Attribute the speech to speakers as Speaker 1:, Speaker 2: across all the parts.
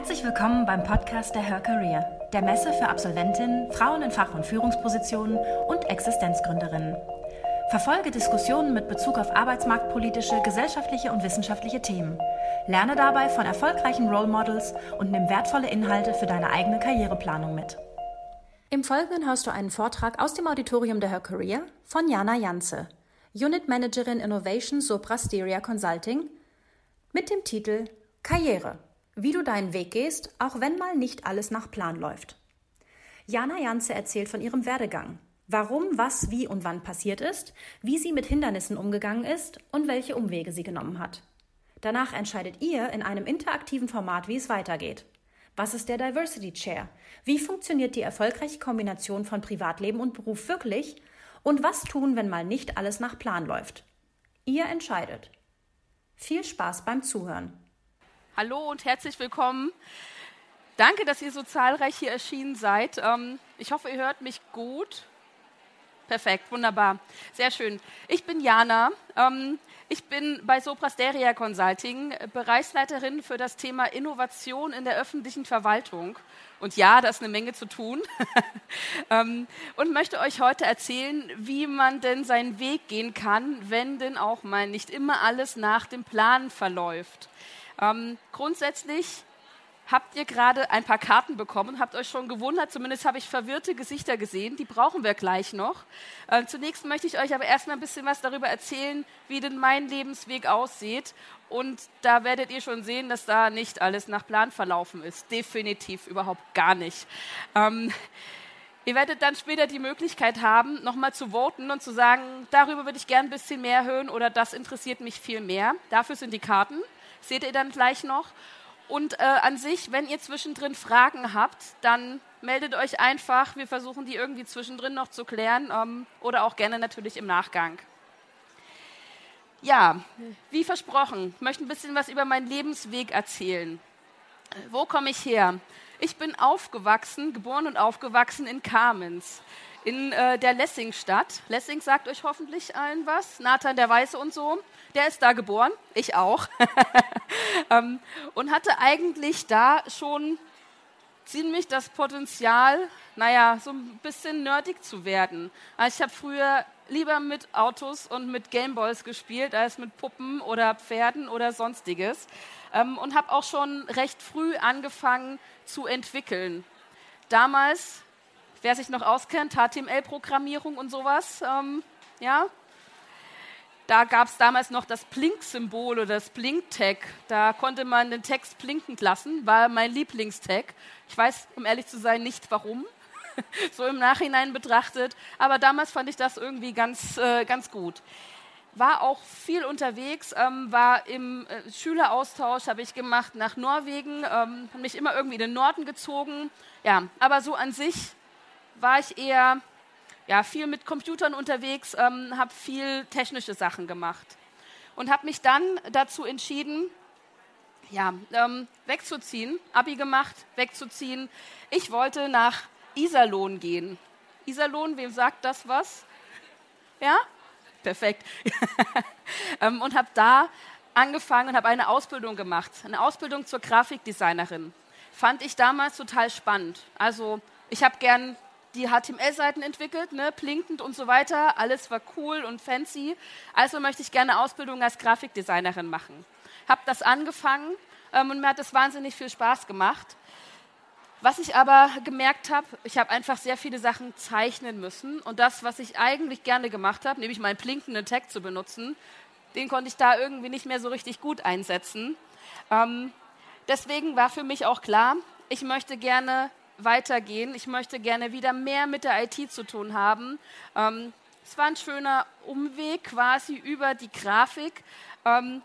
Speaker 1: Herzlich willkommen beim Podcast der Her Career, der Messe für Absolventinnen, Frauen in Fach- und Führungspositionen und Existenzgründerinnen. Verfolge Diskussionen mit Bezug auf arbeitsmarktpolitische, gesellschaftliche und wissenschaftliche Themen. Lerne dabei von erfolgreichen Role Models und nimm wertvolle Inhalte für deine eigene Karriereplanung mit. Im Folgenden hörst du einen Vortrag aus dem Auditorium der Her Career von Jana Janze, Unit Managerin Innovation Sopra Steria Consulting, mit dem Titel Karriere. Wie du deinen Weg gehst, auch wenn mal nicht alles nach Plan läuft. Jana Janze erzählt von ihrem Werdegang, warum, was, wie und wann passiert ist, wie sie mit Hindernissen umgegangen ist und welche Umwege sie genommen hat. Danach entscheidet ihr in einem interaktiven Format, wie es weitergeht. Was ist der Diversity Chair? Wie funktioniert die erfolgreiche Kombination von Privatleben und Beruf wirklich? Und was tun, wenn mal nicht alles nach Plan läuft? Ihr entscheidet. Viel Spaß beim Zuhören.
Speaker 2: Hallo und herzlich willkommen. Danke, dass ihr so zahlreich hier erschienen seid. Ähm, ich hoffe, ihr hört mich gut. Perfekt, wunderbar. Sehr schön. Ich bin Jana. Ähm, ich bin bei Soprasteria Consulting Bereichsleiterin für das Thema Innovation in der öffentlichen Verwaltung. Und ja, da ist eine Menge zu tun. Ähm, und möchte euch heute erzählen, wie man denn seinen Weg gehen kann, wenn denn auch mal nicht immer alles nach dem Plan verläuft. Ähm, grundsätzlich habt ihr gerade ein paar Karten bekommen, habt euch schon gewundert, zumindest habe ich verwirrte Gesichter gesehen, die brauchen wir gleich noch. Äh, zunächst möchte ich euch aber erstmal ein bisschen was darüber erzählen, wie denn mein Lebensweg aussieht. Und da werdet ihr schon sehen, dass da nicht alles nach Plan verlaufen ist. Definitiv überhaupt gar nicht. Ähm, Ihr werdet dann später die Möglichkeit haben, nochmal zu voten und zu sagen, darüber würde ich gern ein bisschen mehr hören oder das interessiert mich viel mehr. Dafür sind die Karten. Seht ihr dann gleich noch. Und äh, an sich, wenn ihr zwischendrin Fragen habt, dann meldet euch einfach. Wir versuchen die irgendwie zwischendrin noch zu klären ähm, oder auch gerne natürlich im Nachgang. Ja, wie versprochen, möchte ein bisschen was über meinen Lebensweg erzählen. Wo komme ich her? Ich bin aufgewachsen, geboren und aufgewachsen in Kamenz, in äh, der Lessingstadt. Lessing sagt euch hoffentlich allen was. Nathan der Weiße und so. Der ist da geboren, ich auch. ähm, und hatte eigentlich da schon ziemlich das Potenzial, naja, so ein bisschen nerdig zu werden. Also ich habe früher lieber mit Autos und mit Gameboys gespielt, als mit Puppen oder Pferden oder sonstiges. Ähm, und habe auch schon recht früh angefangen zu entwickeln. Damals, wer sich noch auskennt, HTML-Programmierung und sowas, ähm, ja, da gab es damals noch das Blink-Symbol oder das Blink-Tag. Da konnte man den Text blinkend lassen, war mein Lieblingstag. Ich weiß, um ehrlich zu sein, nicht warum, so im Nachhinein betrachtet. Aber damals fand ich das irgendwie ganz, äh, ganz gut. War auch viel unterwegs, ähm, war im äh, Schüleraustausch, habe ich gemacht nach Norwegen, ähm, mich immer irgendwie in den Norden gezogen. Ja, aber so an sich war ich eher ja, viel mit Computern unterwegs, ähm, habe viel technische Sachen gemacht und habe mich dann dazu entschieden, ja, ähm, wegzuziehen, Abi gemacht, wegzuziehen. Ich wollte nach Iserlohn gehen. Iserlohn, wem sagt das was? Ja? Perfekt. ähm, und habe da angefangen und habe eine Ausbildung gemacht, eine Ausbildung zur Grafikdesignerin. Fand ich damals total spannend. Also ich habe gern die HTML-Seiten entwickelt, ne, blinkend und so weiter. Alles war cool und fancy. Also möchte ich gerne Ausbildung als Grafikdesignerin machen. Habe das angefangen ähm, und mir hat das wahnsinnig viel Spaß gemacht. Was ich aber gemerkt habe, ich habe einfach sehr viele Sachen zeichnen müssen und das, was ich eigentlich gerne gemacht habe, nämlich meinen blinkenden Tag zu benutzen, den konnte ich da irgendwie nicht mehr so richtig gut einsetzen. Ähm, deswegen war für mich auch klar, ich möchte gerne weitergehen. Ich möchte gerne wieder mehr mit der IT zu tun haben. Ähm, es war ein schöner Umweg quasi über die Grafik. Ähm,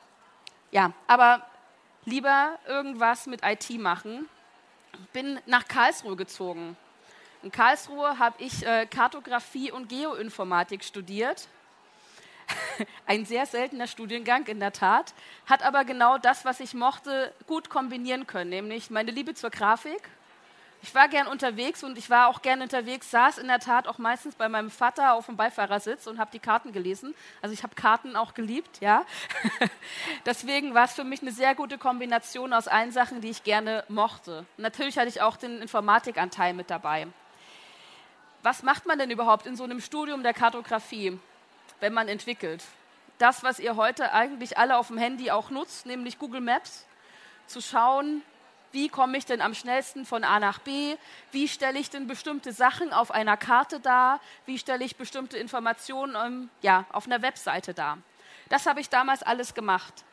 Speaker 2: ja, aber lieber irgendwas mit IT machen. Bin nach Karlsruhe gezogen. In Karlsruhe habe ich äh, Kartografie und Geoinformatik studiert. Ein sehr seltener Studiengang in der Tat, hat aber genau das, was ich mochte, gut kombinieren können, nämlich meine Liebe zur Grafik Ich war gern unterwegs und ich war auch gern unterwegs, saß in der Tat auch meistens bei meinem Vater auf dem Beifahrersitz und habe die Karten gelesen. Also ich habe Karten auch geliebt, ja. Deswegen war es für mich eine sehr gute Kombination aus allen Sachen, die ich gerne mochte. Natürlich hatte ich auch den Informatikanteil mit dabei. Was macht man denn überhaupt in so einem Studium der Kartografie, wenn man entwickelt? Das, was ihr heute eigentlich alle auf dem Handy auch nutzt, nämlich Google Maps, zu schauen, wie komme ich denn am schnellsten von A nach B, wie stelle ich denn bestimmte Sachen auf einer Karte dar, wie stelle ich bestimmte Informationen ähm, ja, auf einer Webseite dar. Das habe ich damals alles gemacht.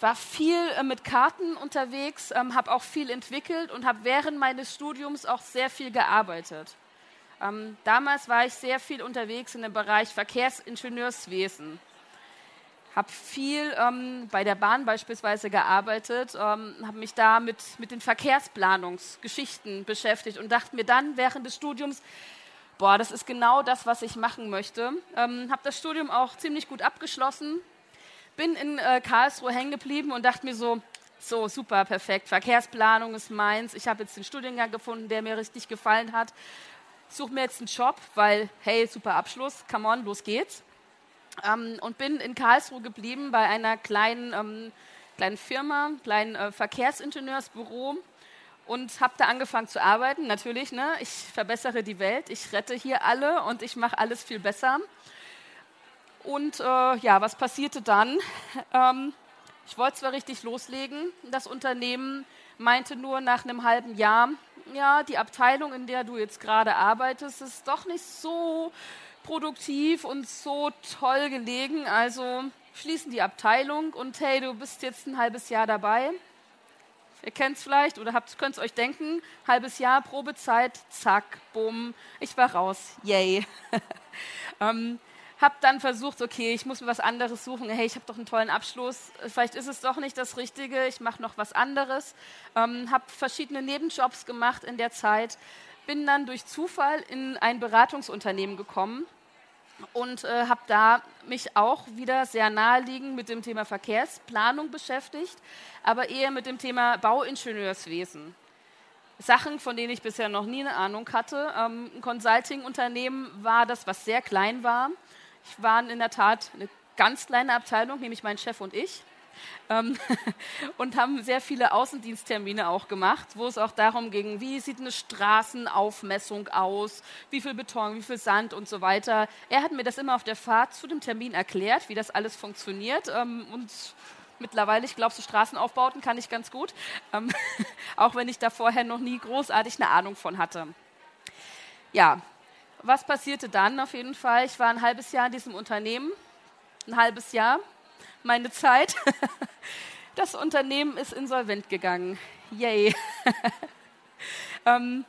Speaker 2: War viel äh, mit Karten unterwegs, ähm, habe auch viel entwickelt und habe während meines Studiums auch sehr viel gearbeitet. Ähm, damals war ich sehr viel unterwegs in dem Bereich Verkehrsingenieurswesen habe viel ähm, bei der Bahn beispielsweise gearbeitet, ähm, habe mich da mit, mit den Verkehrsplanungsgeschichten beschäftigt und dachte mir dann während des Studiums, boah, das ist genau das, was ich machen möchte. Ähm, habe das Studium auch ziemlich gut abgeschlossen, bin in äh, Karlsruhe hängen geblieben und dachte mir so, so super, perfekt, Verkehrsplanung ist meins, ich habe jetzt den Studiengang gefunden, der mir richtig gefallen hat, suche mir jetzt einen Job, weil, hey, super Abschluss, come on, los geht's ähm, und bin in Karlsruhe geblieben bei einer kleinen, ähm, kleinen Firma, kleinen äh, Verkehrsingenieursbüro und habe da angefangen zu arbeiten. Natürlich, ne? ich verbessere die Welt, ich rette hier alle und ich mache alles viel besser. Und äh, ja, was passierte dann? Ähm, ich wollte zwar richtig loslegen, das Unternehmen meinte nur nach einem halben Jahr, ja, die Abteilung, in der du jetzt gerade arbeitest, ist doch nicht so produktiv und so toll gelegen. Also schließen die Abteilung und hey, du bist jetzt ein halbes Jahr dabei. Ihr kennt es vielleicht oder könnt es euch denken. Halbes Jahr, Probezeit, zack, bumm, ich war raus. Yay. ähm, hab dann versucht, okay, ich muss mir was anderes suchen. Hey, ich habe doch einen tollen Abschluss. Vielleicht ist es doch nicht das Richtige. Ich mache noch was anderes. Ähm, habe verschiedene Nebenjobs gemacht in der Zeit bin dann durch Zufall in ein Beratungsunternehmen gekommen und äh, habe da mich auch wieder sehr naheliegend mit dem Thema Verkehrsplanung beschäftigt, aber eher mit dem Thema Bauingenieurswesen. Sachen, von denen ich bisher noch nie eine Ahnung hatte. Ähm, ein Consulting-Unternehmen war das, was sehr klein war. Ich war in der Tat eine ganz kleine Abteilung, nämlich mein Chef und ich ähm, und haben sehr viele Außendiensttermine auch gemacht, wo es auch darum ging, wie sieht eine Straßenaufmessung aus, wie viel Beton, wie viel Sand und so weiter. Er hat mir das immer auf der Fahrt zu dem Termin erklärt, wie das alles funktioniert ähm, und mittlerweile, ich glaube, so Straßenaufbauten kann ich ganz gut, ähm, auch wenn ich da vorher noch nie großartig eine Ahnung von hatte. Ja, was passierte dann auf jeden Fall? Ich war ein halbes Jahr in diesem Unternehmen, ein halbes Jahr meine Zeit. Das Unternehmen ist insolvent gegangen. Yay. ähm,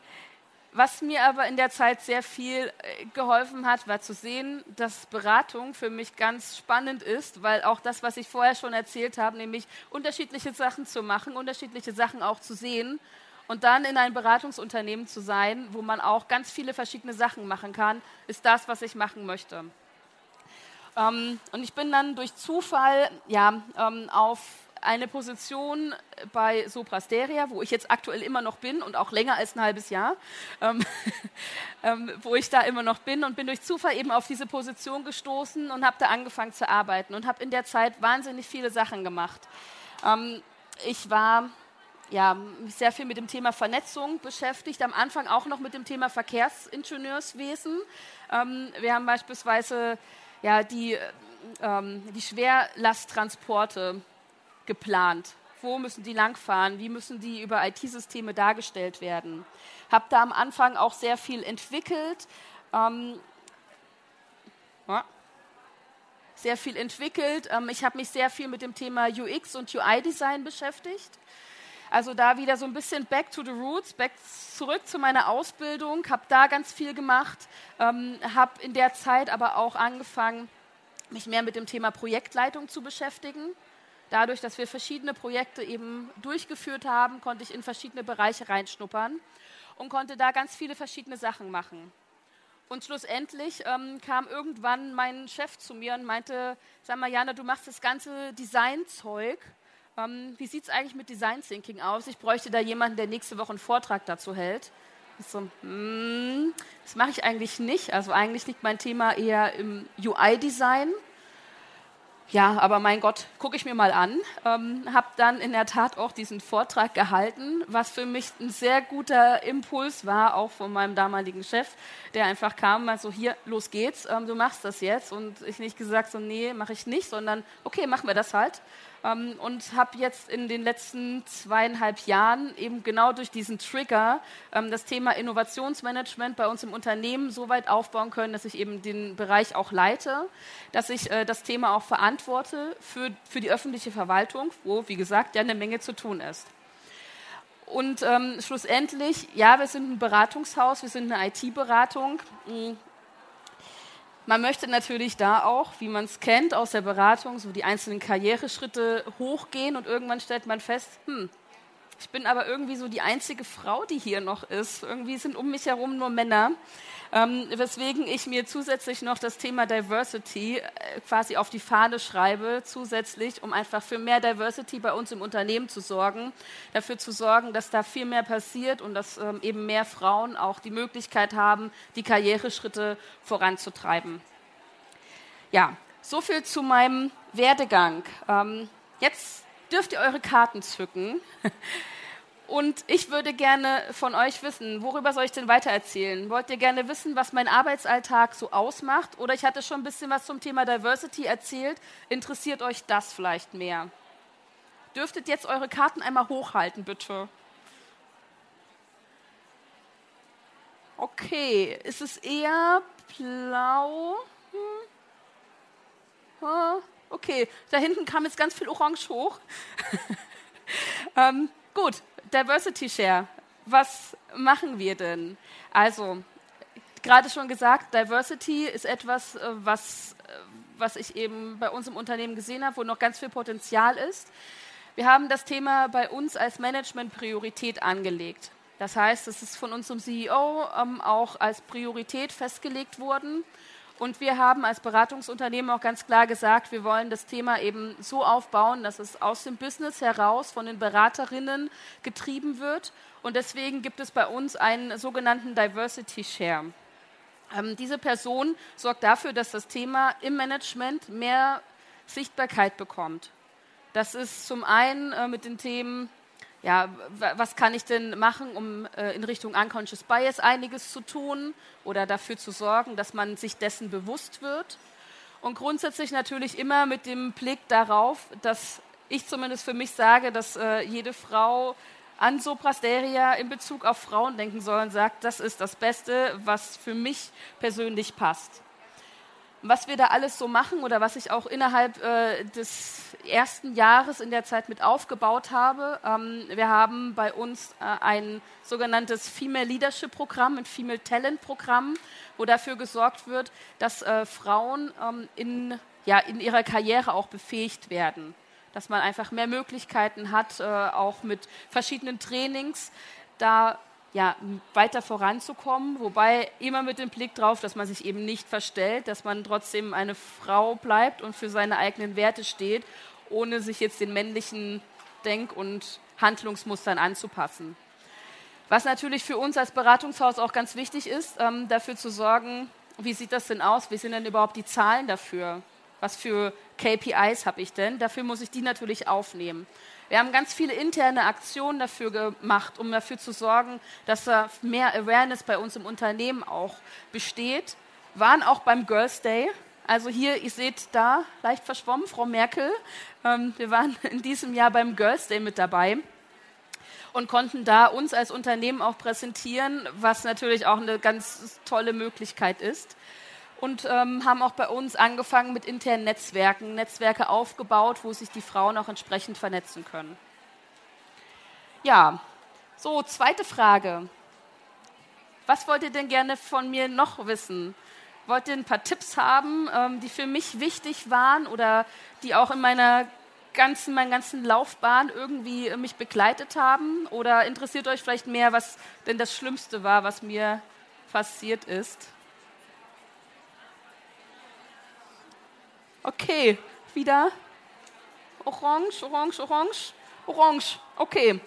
Speaker 2: was mir aber in der Zeit sehr viel äh, geholfen hat, war zu sehen, dass Beratung für mich ganz spannend ist, weil auch das, was ich vorher schon erzählt habe, nämlich unterschiedliche Sachen zu machen, unterschiedliche Sachen auch zu sehen und dann in ein Beratungsunternehmen zu sein, wo man auch ganz viele verschiedene Sachen machen kann, ist das, was ich machen möchte. Ähm, und ich bin dann durch Zufall ja, ähm, auf eine Position bei Soprasteria, wo ich jetzt aktuell immer noch bin und auch länger als ein halbes Jahr, ähm, ähm, wo ich da immer noch bin und bin durch Zufall eben auf diese Position gestoßen und habe da angefangen zu arbeiten und habe in der Zeit wahnsinnig viele Sachen gemacht. Ähm, ich war ja, sehr viel mit dem Thema Vernetzung beschäftigt, am Anfang auch noch mit dem Thema Verkehrsingenieurswesen. Ähm, wir haben beispielsweise ja, die, ähm, die Schwerlasttransporte geplant. Wo müssen die langfahren? Wie müssen die über IT-Systeme dargestellt werden? Habe da am Anfang auch sehr viel entwickelt. Ähm, sehr viel entwickelt. Ähm, ich habe mich sehr viel mit dem Thema UX und UI-Design beschäftigt. Also da wieder so ein bisschen back to the roots, back zurück zu meiner Ausbildung, habe da ganz viel gemacht, ähm, habe in der Zeit aber auch angefangen, mich mehr mit dem Thema Projektleitung zu beschäftigen. Dadurch, dass wir verschiedene Projekte eben durchgeführt haben, konnte ich in verschiedene Bereiche reinschnuppern und konnte da ganz viele verschiedene Sachen machen. Und schlussendlich ähm, kam irgendwann mein Chef zu mir und meinte, sag mal, Jana, du machst das ganze Designzeug ähm, wie sieht es eigentlich mit Design Thinking aus? Ich bräuchte da jemanden, der nächste Woche einen Vortrag dazu hält. So, hm, das mache ich eigentlich nicht. Also eigentlich liegt mein Thema eher im UI-Design. Ja, aber mein Gott, gucke ich mir mal an. Ähm, habe dann in der Tat auch diesen Vortrag gehalten, was für mich ein sehr guter Impuls war, auch von meinem damaligen Chef, der einfach kam, mal so hier, los geht's, ähm, du machst das jetzt. Und ich nicht gesagt, so nee, mache ich nicht, sondern okay, machen wir das halt ähm, und habe jetzt in den letzten zweieinhalb Jahren eben genau durch diesen Trigger ähm, das Thema Innovationsmanagement bei uns im Unternehmen so weit aufbauen können, dass ich eben den Bereich auch leite, dass ich äh, das Thema auch verantworte für, für die öffentliche Verwaltung, wo, wie gesagt, ja eine Menge zu tun ist. Und ähm, schlussendlich, ja, wir sind ein Beratungshaus, wir sind eine IT-Beratung. Man möchte natürlich da auch, wie man es kennt aus der Beratung, so die einzelnen Karriereschritte hochgehen und irgendwann stellt man fest, hm, ich bin aber irgendwie so die einzige Frau, die hier noch ist. Irgendwie sind um mich herum nur Männer. Ähm, weswegen ich mir zusätzlich noch das Thema Diversity äh, quasi auf die Fahne schreibe, zusätzlich, um einfach für mehr Diversity bei uns im Unternehmen zu sorgen, dafür zu sorgen, dass da viel mehr passiert und dass ähm, eben mehr Frauen auch die Möglichkeit haben, die Karriereschritte voranzutreiben. Ja, so viel zu meinem Werdegang. Ähm, jetzt dürft ihr eure Karten zücken. Und ich würde gerne von euch wissen, worüber soll ich denn weitererzählen? Wollt ihr gerne wissen, was mein Arbeitsalltag so ausmacht? Oder ich hatte schon ein bisschen was zum Thema Diversity erzählt. Interessiert euch das vielleicht mehr? Dürftet jetzt eure Karten einmal hochhalten, bitte. Okay, ist es eher blau? Hm. Okay, da hinten kam jetzt ganz viel Orange hoch. ähm, gut, Diversity Share. Was machen wir denn? Also, gerade schon gesagt, Diversity ist etwas, äh, was, äh, was ich eben bei uns im Unternehmen gesehen habe, wo noch ganz viel Potenzial ist. Wir haben das Thema bei uns als Management-Priorität angelegt. Das heißt, es ist von unserem CEO ähm, auch als Priorität festgelegt worden. Und wir haben als Beratungsunternehmen auch ganz klar gesagt, wir wollen das Thema eben so aufbauen, dass es aus dem Business heraus von den Beraterinnen getrieben wird. Und deswegen gibt es bei uns einen sogenannten Diversity Share. Ähm, diese Person sorgt dafür, dass das Thema im Management mehr Sichtbarkeit bekommt. Das ist zum einen äh, mit den Themen ja, was kann ich denn machen, um äh, in Richtung Unconscious Bias einiges zu tun oder dafür zu sorgen, dass man sich dessen bewusst wird. Und grundsätzlich natürlich immer mit dem Blick darauf, dass ich zumindest für mich sage, dass äh, jede Frau an Soprasteria in Bezug auf Frauen denken soll und sagt, das ist das Beste, was für mich persönlich passt was wir da alles so machen oder was ich auch innerhalb äh, des ersten Jahres in der Zeit mit aufgebaut habe. Ähm, wir haben bei uns äh, ein sogenanntes Female Leadership Programm, ein Female Talent Programm, wo dafür gesorgt wird, dass äh, Frauen ähm, in, ja, in ihrer Karriere auch befähigt werden. Dass man einfach mehr Möglichkeiten hat, äh, auch mit verschiedenen Trainings da ja, weiter voranzukommen, wobei immer mit dem Blick darauf, dass man sich eben nicht verstellt, dass man trotzdem eine Frau bleibt und für seine eigenen Werte steht, ohne sich jetzt den männlichen Denk- und Handlungsmustern anzupassen. Was natürlich für uns als Beratungshaus auch ganz wichtig ist, ähm, dafür zu sorgen, wie sieht das denn aus? Wie sind denn überhaupt die Zahlen dafür? Was für KPIs habe ich denn? Dafür muss ich die natürlich aufnehmen. Wir haben ganz viele interne Aktionen dafür gemacht, um dafür zu sorgen, dass da mehr Awareness bei uns im Unternehmen auch besteht. Waren auch beim Girls Day. Also hier, ihr seht da, leicht verschwommen, Frau Merkel. Ähm, wir waren in diesem Jahr beim Girls Day mit dabei und konnten da uns als Unternehmen auch präsentieren, was natürlich auch eine ganz tolle Möglichkeit ist und ähm, haben auch bei uns angefangen mit internen Netzwerken, Netzwerke aufgebaut, wo sich die Frauen auch entsprechend vernetzen können. Ja, so, zweite Frage. Was wollt ihr denn gerne von mir noch wissen? Wollt ihr ein paar Tipps haben, ähm, die für mich wichtig waren oder die auch in meiner ganzen, meiner ganzen Laufbahn irgendwie mich begleitet haben? Oder interessiert euch vielleicht mehr, was denn das Schlimmste war, was mir passiert ist? Okay, wieder orange, orange, orange, orange. Okay.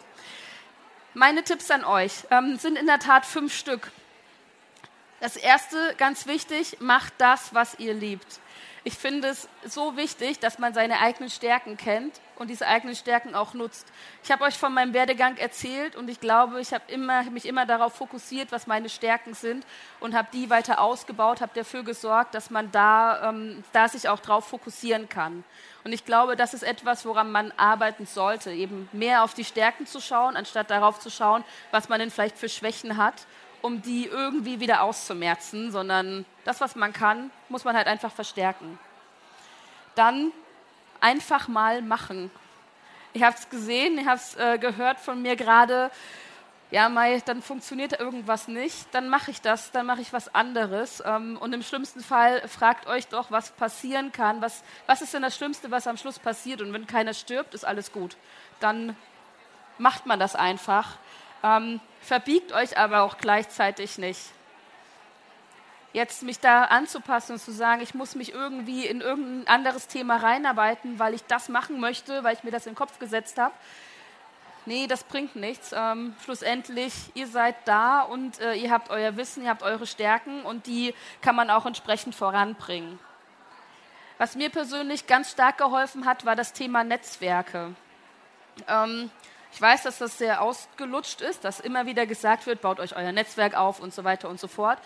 Speaker 2: Meine Tipps an euch ähm, sind in der Tat fünf Stück. Das erste, ganz wichtig, macht das, was ihr liebt. Ich finde es so wichtig, dass man seine eigenen Stärken kennt und diese eigenen Stärken auch nutzt. Ich habe euch von meinem Werdegang erzählt und ich glaube, ich habe immer, mich immer darauf fokussiert, was meine Stärken sind und habe die weiter ausgebaut, habe dafür gesorgt, dass man da, ähm, da sich auch darauf fokussieren kann. Und ich glaube, das ist etwas, woran man arbeiten sollte, eben mehr auf die Stärken zu schauen, anstatt darauf zu schauen, was man denn vielleicht für Schwächen hat um die irgendwie wieder auszumerzen, sondern das, was man kann, muss man halt einfach verstärken. Dann einfach mal machen. Ich habe es gesehen, ich habe es äh, gehört von mir gerade. Ja, Mai, dann funktioniert irgendwas nicht, dann mache ich das, dann mache ich was anderes. Ähm, und im schlimmsten Fall fragt euch doch, was passieren kann. Was, was ist denn das Schlimmste, was am Schluss passiert? Und wenn keiner stirbt, ist alles gut. Dann macht man das einfach. Ähm, verbiegt euch aber auch gleichzeitig nicht. Jetzt mich da anzupassen und zu sagen, ich muss mich irgendwie in irgendein anderes Thema reinarbeiten, weil ich das machen möchte, weil ich mir das in den Kopf gesetzt habe. Nee, das bringt nichts. Ähm, schlussendlich, ihr seid da und äh, ihr habt euer Wissen, ihr habt eure Stärken und die kann man auch entsprechend voranbringen. Was mir persönlich ganz stark geholfen hat, war das Thema Netzwerke. Ähm, ich weiß, dass das sehr ausgelutscht ist, dass immer wieder gesagt wird, baut euch euer Netzwerk auf und so weiter und so fort.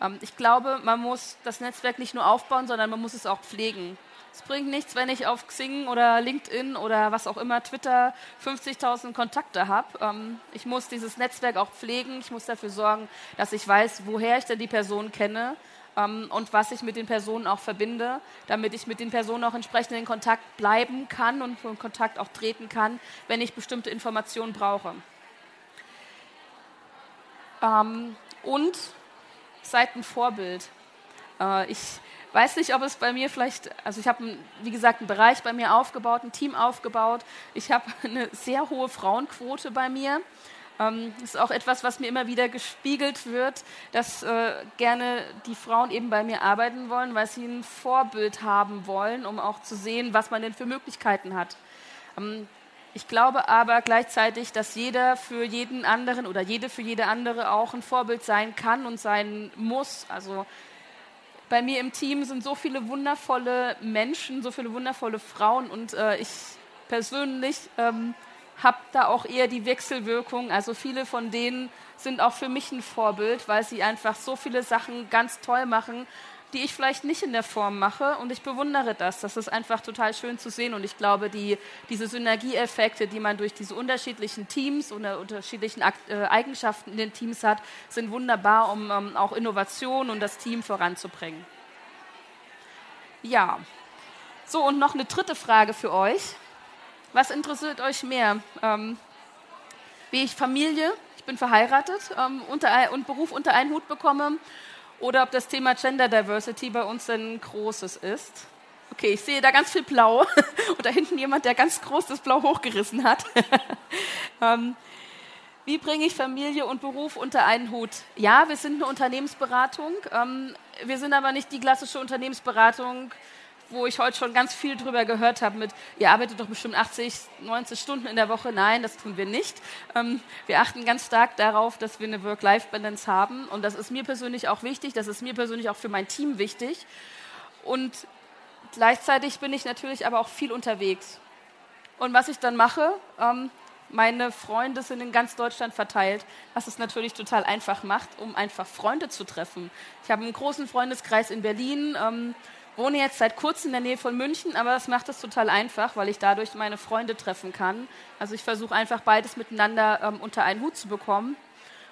Speaker 2: Ähm, ich glaube, man muss das Netzwerk nicht nur aufbauen, sondern man muss es auch pflegen. Es bringt nichts, wenn ich auf Xing oder LinkedIn oder was auch immer, Twitter 50.000 Kontakte habe. Ähm, ich muss dieses Netzwerk auch pflegen. Ich muss dafür sorgen, dass ich weiß, woher ich denn die Person kenne ähm, und was ich mit den Personen auch verbinde, damit ich mit den Personen auch entsprechend in Kontakt bleiben kann und in Kontakt auch treten kann, wenn ich bestimmte Informationen brauche. Ähm, und seid ein Vorbild. Äh, ich weiß nicht, ob es bei mir vielleicht, also ich habe, wie gesagt, einen Bereich bei mir aufgebaut, ein Team aufgebaut. Ich habe eine sehr hohe Frauenquote bei mir. Ähm, ist auch etwas, was mir immer wieder gespiegelt wird, dass äh, gerne die Frauen eben bei mir arbeiten wollen, weil sie ein Vorbild haben wollen, um auch zu sehen, was man denn für Möglichkeiten hat. Ähm, ich glaube aber gleichzeitig, dass jeder für jeden anderen oder jede für jede andere auch ein Vorbild sein kann und sein muss. Also bei mir im Team sind so viele wundervolle Menschen, so viele wundervolle Frauen und äh, ich persönlich ähm, habe da auch eher die Wechselwirkung. Also viele von denen sind auch für mich ein Vorbild, weil sie einfach so viele Sachen ganz toll machen, die ich vielleicht nicht in der Form mache. Und ich bewundere das. Das ist einfach total schön zu sehen. Und ich glaube, die, diese Synergieeffekte, die man durch diese unterschiedlichen Teams und unterschiedlichen äh, Eigenschaften in den Teams hat, sind wunderbar, um um auch Innovation und das Team voranzubringen. Ja. So, und noch eine dritte Frage für euch. Was interessiert euch mehr? Ähm, wie ich Familie, ich bin verheiratet ähm, unter, und Beruf unter einen Hut bekomme oder ob das Thema Gender Diversity bei uns ein großes ist. Okay, ich sehe da ganz viel Blau und da hinten jemand, der ganz groß das Blau hochgerissen hat. ähm, wie bringe ich Familie und Beruf unter einen Hut? Ja, wir sind eine Unternehmensberatung. Ähm, wir sind aber nicht die klassische Unternehmensberatung, wo ich heute schon ganz viel drüber gehört habe mit, ihr arbeitet doch bestimmt 80, 90 Stunden in der Woche. Nein, das tun wir nicht. Ähm, wir achten ganz stark darauf, dass wir eine Work-Life-Balance haben. Und das ist mir persönlich auch wichtig. Das ist mir persönlich auch für mein Team wichtig. Und gleichzeitig bin ich natürlich aber auch viel unterwegs. Und was ich dann mache, ähm, meine Freunde sind in ganz Deutschland verteilt, was es natürlich total einfach macht, um einfach Freunde zu treffen. Ich habe einen großen Freundeskreis in Berlin. Ähm, wohne jetzt seit kurzem in der Nähe von München, aber das macht es total einfach, weil ich dadurch meine Freunde treffen kann. Also ich versuche einfach beides miteinander ähm, unter einen Hut zu bekommen.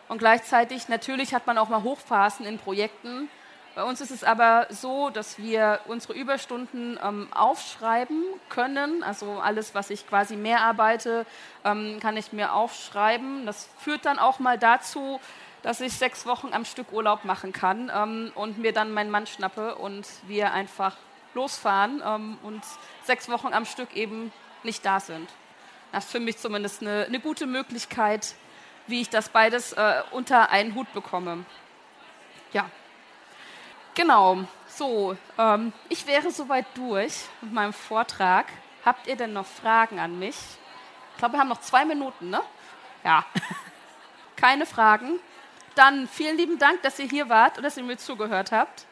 Speaker 2: Und gleichzeitig, natürlich hat man auch mal Hochphasen in Projekten. Bei uns ist es aber so, dass wir unsere Überstunden ähm, aufschreiben können. Also alles, was ich quasi mehr arbeite, ähm, kann ich mir aufschreiben. Das führt dann auch mal dazu, dass ich sechs Wochen am Stück Urlaub machen kann ähm, und mir dann meinen Mann schnappe und wir einfach losfahren ähm, und sechs Wochen am Stück eben nicht da sind. Das ist für mich zumindest eine, eine gute Möglichkeit, wie ich das beides äh, unter einen Hut bekomme. Ja, genau. So, ähm, ich wäre soweit durch mit meinem Vortrag. Habt ihr denn noch Fragen an mich? Ich glaube, wir haben noch zwei Minuten, ne? Ja. Keine Fragen? Dann vielen lieben Dank, dass ihr hier wart und dass ihr mir zugehört habt.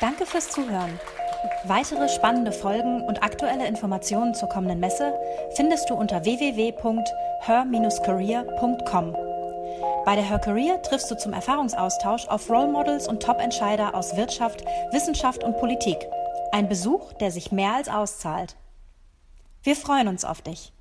Speaker 1: Danke fürs Zuhören. Weitere spannende Folgen und aktuelle Informationen zur kommenden Messe findest du unter www.her-career.com. Bei der Her Career triffst du zum Erfahrungsaustausch auf Role Models und Top-Entscheider aus Wirtschaft, Wissenschaft und Politik. Ein Besuch, der sich mehr als auszahlt. Wir freuen uns auf dich.